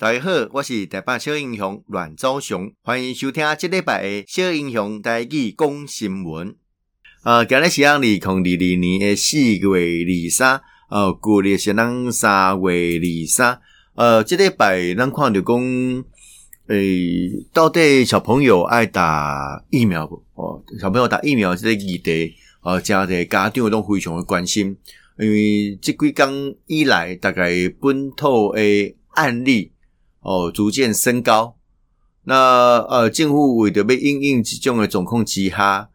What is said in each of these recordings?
大家好，我是台北小英雄阮昭雄，欢迎收听这礼拜的小英雄台语讲新闻。呃，今日是二零二二年的四月二三，呃，旧历是咱三月二三。呃，这礼拜咱看到讲，诶，到底小朋友爱打疫苗不？哦，小朋友打疫苗这个议题，呃，家的家长都非常的关心，因为这几天以来，大概本土的案例。哦，逐渐升高。那呃，政府为着要应应这种的总控之下，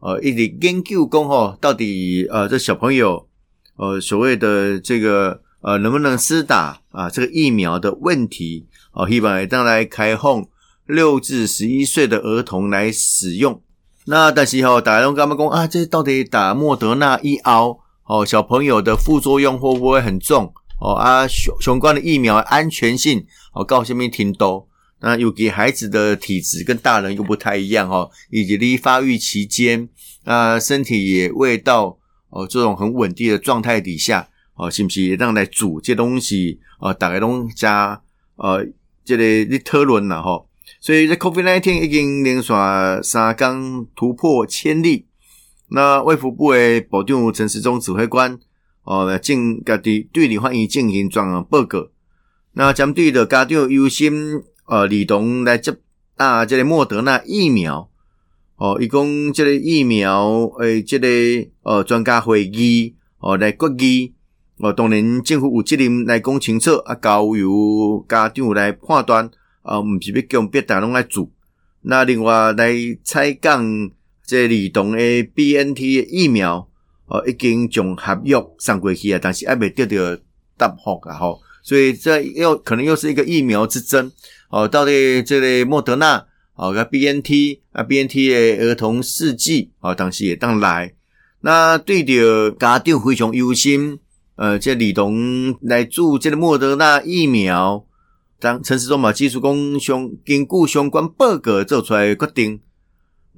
呃，一直研究讲吼，到底呃，这小朋友呃，所谓的这个呃，能不能施打啊？这个疫苗的问题，哦、希望当来开放六至十一岁的儿童来使用。那但是吼，大家拢干嘛讲啊？这到底打莫德纳一熬哦，小朋友的副作用会不会很重？哦啊，相相关的疫苗安全性哦，告诉面挺多。那尤其孩子的体质跟大人又不太一样哦，以及你发育期间啊，身体也未到哦这种很稳定的状态底下哦，是不是让来煮这东西哦，大概拢加呃这个你讨论了哈。所以这 COVID nineteen 已经连续三天突破千例。那卫福部的保定陈时中指挥官。哦，来进家己对立法院进行专项报告。那针对的家长优先呃，儿童来接啊，这个莫德纳疫苗。哦，伊讲这个疫苗诶，这个呃专家会议哦来决议。哦，当然政府有责任来讲清楚，啊，交由家长来判断。啊，毋是要强迫大拢来做。那另外来采讲这儿童诶 BNT 疫苗。哦，已经将合约送过去啊，但是还没得到答复啊，吼，所以这又可能又是一个疫苗之争哦。到底这个莫德纳哦，个 BNT 啊，BNT 的儿童试剂哦，当时也当来。那对着家长非常忧心，呃，这儿童来做这个莫德纳疫苗，当陈时中嘛，技术工相经过相关报告做出来决定。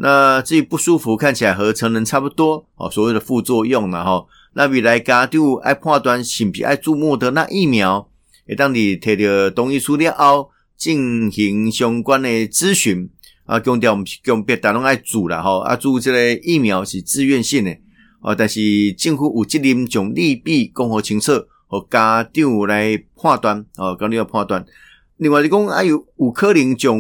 那至于不舒服，看起来和成人差不多哦。所谓的副作用嘛，吼，那未来家长爱判断是不是爱注目的那疫苗，会当你摕到同意书了后，进行相关的咨询啊。强调我们强别大拢爱注啦，吼啊，注这个疫苗是自愿性的哦。但是政府有责任将利弊讲好清楚，和家长来判断哦，家长要判断。另外，你讲还有有可能将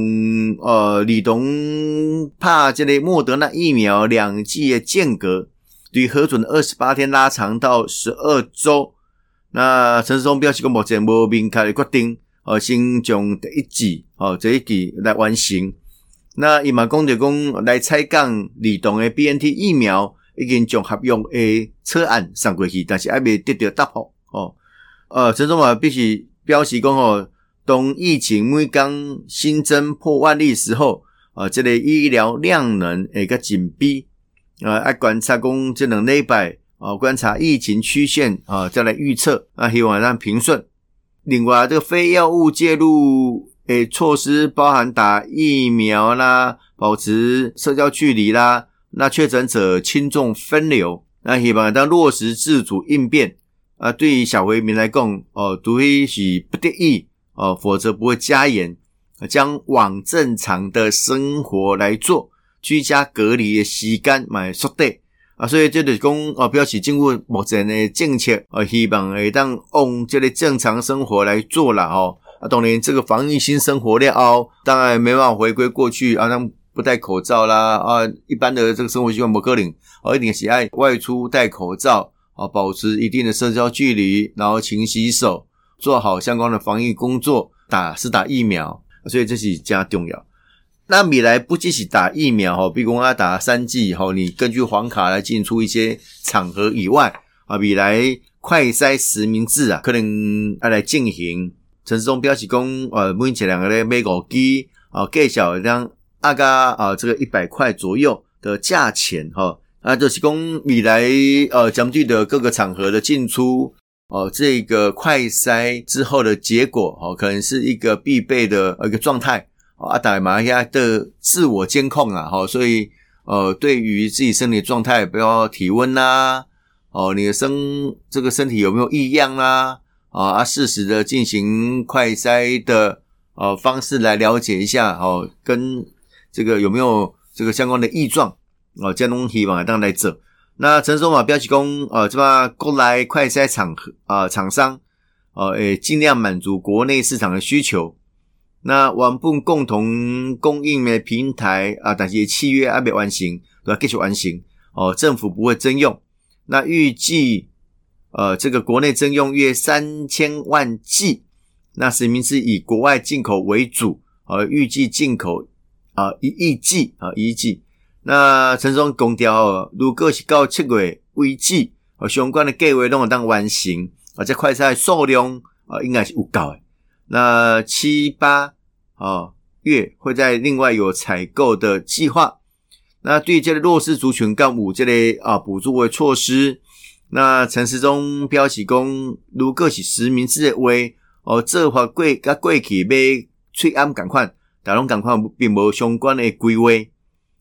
呃，儿童拍这个莫德纳疫苗两剂的间隔，对核准二十八天拉长到十二周。那陈世忠表示讲，目前无明确的决定，呃，先将第一剂哦，这一剂来完成。那伊嘛讲着讲来采讲儿童的 BNT 疫苗已经将合用的草案送过去，但是还没得到答复哦。呃，陈时中嘛必须表示讲哦。当疫情每天新增破万例时候，啊，这个医疗量能会较紧逼，啊，爱观察讲这两礼拜，啊，观察疫情曲线，啊，再来预测，啊，希望让平顺。另外，这个非药物介入诶措施，包含打疫苗啦，保持社交距离啦，那确诊者轻重分流，那希望当落实自主应变。啊，对于小回民来讲，哦，除非是不得已。哦，否则不会加严，将往正常的生活来做，居家隔离的时间买缩短啊，所以这就是讲哦，表示政府目前的政策，呃，希望会当用这个正常生活来做了哦。啊，当然这个防疫新生活了哦，当然没办法回归过去啊，像不戴口罩啦啊，一般的这个生活习惯不可能，哦，一定喜爱外出戴口罩啊，保持一定的社交距离，然后勤洗手。做好相关的防疫工作，打是打疫苗，所以这是加重要。那米来不只是打疫苗哈，比如讲要打三剂以后，你根据黄卡来进出一些场合以外啊，米来快筛实名制啊，可能要来进行。陈时中表示讲，呃，目前两个咧每个机啊，介绍让大概啊这个一百块左右的价钱哈，啊就是讲未来呃针对的各个场合的进出。哦，这个快筛之后的结果，哦，可能是一个必备的一个状态。哦，阿达马来西亚的自我监控啊，哈，所以，呃，对于自己身体状态，不要体温呐，哦，你的身这个身体有没有异样啊？啊，适时的进行快筛的呃方式来了解一下哦，跟这个有没有这个相关的异状哦，这东西嘛当然来走。那陈时中嘛标示讲，呃，这把过来快筛厂啊厂商，呃，诶尽量满足国内市场的需求。那原本共同供应的平台啊，但是契约还没完成，都要继续完成哦。政府不会征用。那预计呃，这个国内征用约三千万剂。那实名是以国外进口为主，呃，预计进口啊一亿剂啊一亿剂。那陈时中强调，如果是到七月为止，相关的计划拢会当完成，而且快筛数量啊应该是有够的。那七八啊月会在另外有采购的计划。那对这个弱势族群干部这类啊补助的措施，那陈时中表示讲，如果是实名制的话，哦，这话过甲过去要催安赶快，大龙赶快并无相关的规划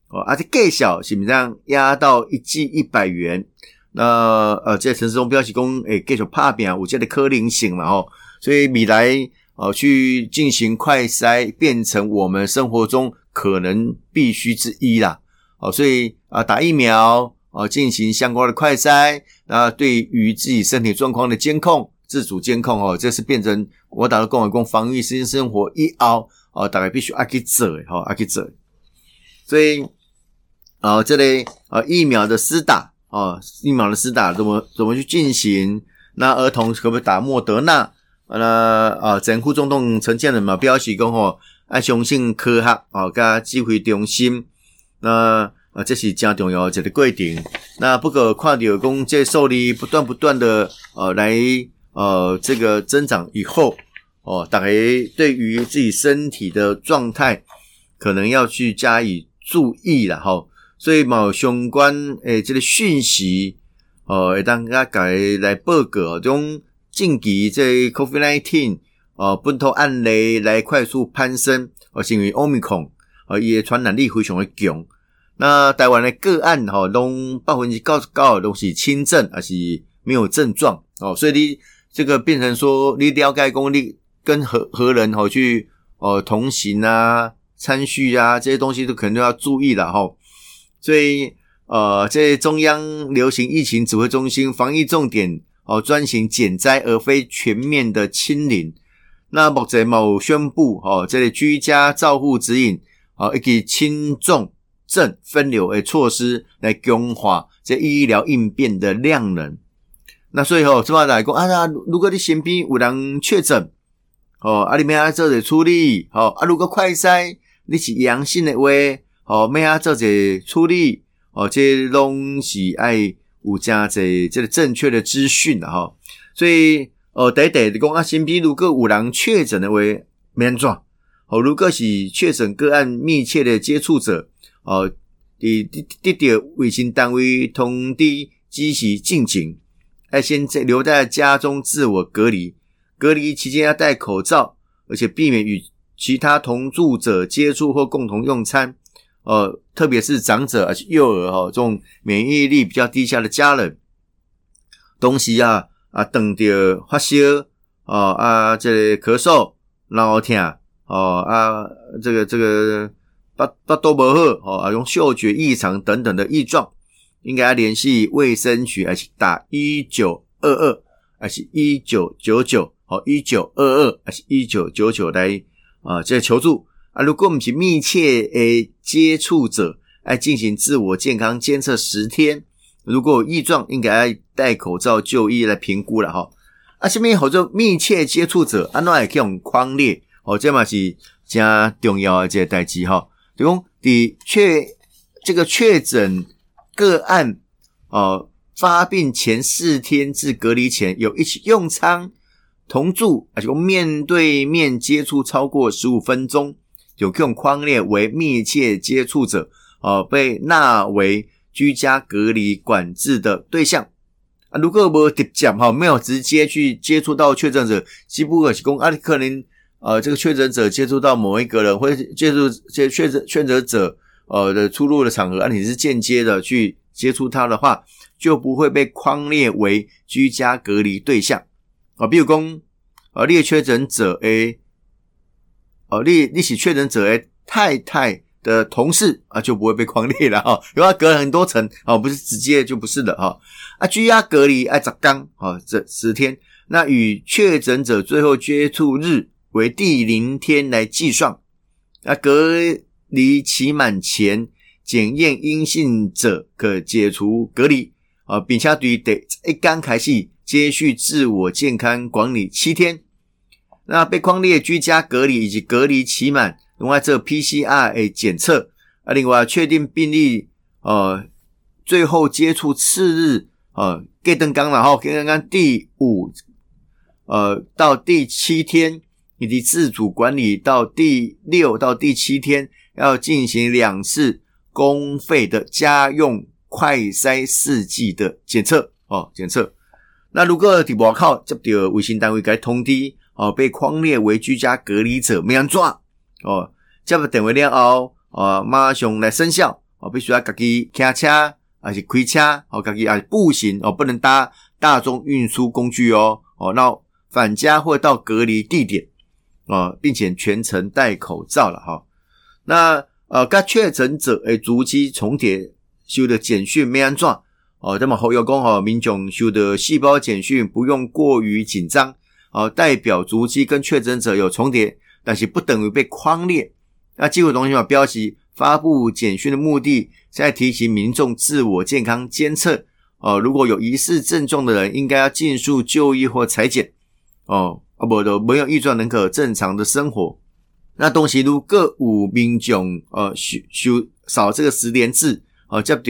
哦，而且计小是不是这样压到一剂一百元？那呃，在城市中表示讲，诶，继续拍拼有这个可能性嘛吼，所以未来。哦，去进行快筛，变成我们生活中可能必须之一啦。哦，所以啊，打疫苗，哦，进行相关的快筛，那对于自己身体状况的监控、自主监控，哦，这是变成我打了共和共防疫新生活一奥，哦，大概必须阿去做，哈，阿去做。所以，然后，这类啊疫苗的施打，哦，疫苗的施打怎么怎么去进行？那儿童可不可以打莫德纳？那啊，政府总统陈建仁嘛表示讲吼，爱相信科学哦，加指挥中心。那啊，这是真重要一个规定。那不过看到讲这受力不断不断的呃来呃这个增长以后哦，大家对于自己身体的状态可能要去加以注意了哈。所以嘛，相关诶这个讯息哦，会当大家来报告种。近期这 COVID-19 呃本土案例来快速攀升，哦，是因为 Omicron 呃，伊的传染力非常的强。那台湾的个案哈，拢百分之九十九都是轻症，还是没有症状哦。所以你这个变成说，你了解讲你跟何何人吼去呃同行啊、参叙啊这些东西都可能都要注意了哈。所以呃，这中央流行疫情指挥中心防疫重点。哦，专行减灾而非全面的清零。那目前某宣布，哦，这里居家照护指引，哦，以及轻重症分流的措施来强化这医疗应变的量能。那所以吼，这么来讲啊，如果你身边有人确诊，哦，啊，你们要做者处理？哦，啊，如果快筛你是阳性的话，哦，咩啊做者处理？哦，这拢是爱。有加这这个正确的资讯的哈，所以哦，得得的讲啊，身边如果有人确诊的话，免装哦。如果是确诊个案密切的接触者哦，得得得得卫生单位通知及时进行，要先在留在家中自我隔离，隔离期间要戴口罩，而且避免与其他同住者接触或共同用餐。呃，特别是长者而且幼儿哈，这种免疫力比较低下的家人，东西啊啊，等着发烧哦啊，这个咳嗽、脑疼哦啊，这个这个巴巴多不好哦啊，用嗅觉异常等等的异状，应该联系卫生局，还是打一九二二，还是一九九九？好，一九二二，还是一九九九来啊，这求助。啊，如果我们是密切诶接触者，来进行自我健康监测十天，如果有异状，应该戴口罩就医来评估了哈。啊，下面好多密切接触者，啊，那也可以用框列，哦，这嘛是加重要的这代志哈。就讲的确这个确诊个案，哦，发病前四天至隔离前有一起用餐、同住，而且面对面接触超过十五分钟。有这种匡列为密切接触者，呃，被纳为居家隔离管制的对象啊。如果没直接哈，没有直接去接触到确诊者，只不过是讲啊，可能呃，这个确诊者接触到某一个人，或者接触接确诊确诊者呃的出入的场合，啊，你是间接的去接触他的话，就不会被框列为居家隔离对象啊。比如讲，呃，列确诊者 A。哦，你你是确诊者诶太太的同事啊，就不会被匡列了哈。因为他隔了很多层哦，不是直接就不是的哈。啊，居家隔离爱十天哦，这十天。那与确诊者最后接触日为第零天来计算。那隔离期满前检验阴性者可解除隔离啊，并且对得一刚开始接续自我健康管理七天。那被框列居家隔离以及隔离期满，另外这 PCR 诶检测啊，另外确定病例呃最后接触次日呃，隔登刚然后隔登刚第五呃到第七天。以及自主管理到第六到第七天，要进行两次公费的家用快筛试剂的检测哦，检测。那如果在外口接到卫生单位该通知哦，被框列为居家隔离者，没人抓哦，接到电话了后哦，马上来生效哦，必须要自己开车还是开车哦，自己啊步行哦，不能搭大众运输工具哦哦，那返家或到隔离地点。啊、哦，并且全程戴口罩了哈。那呃，该确诊者诶，足迹重叠修的简讯没安装哦。那么侯友公哈，民众修的细胞简讯不用过于紧张哦。代表足迹跟确诊者有重叠，但是不等于被框列。那机会中心把标题发布简讯的目的，在提醒民众自我健康监测哦。如果有疑似症状的人，应该要尽速就医或采检哦。啊，不都没有预状，能可正常的生活。那东西如各五民众呃，修修扫这个十连制呃，接到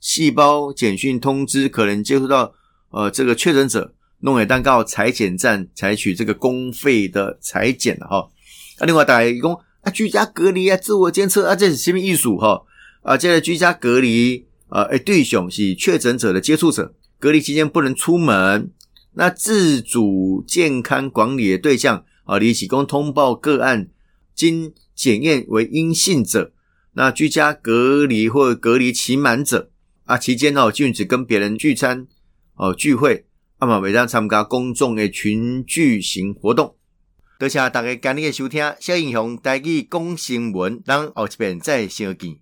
细胞简讯通知，可能接触到呃这个确诊者，弄会蛋糕裁剪站采取这个公费的裁剪了哈。啊，另外大家讲啊，居家隔离啊，自我监测啊，这是什么意思哈？啊，这个居家隔离啊，诶对象是确诊者的接触者，隔离期间不能出门。那自主健康管理的对象啊，你提供通报个案经检验为阴性者，那居家隔离或隔离期满者啊，期间哦禁止跟别人聚餐哦聚会，啊嘛未当参加公众的群聚型活动。多谢大家今日的收听，小英雄带去讲新闻，咱后一遍再相见。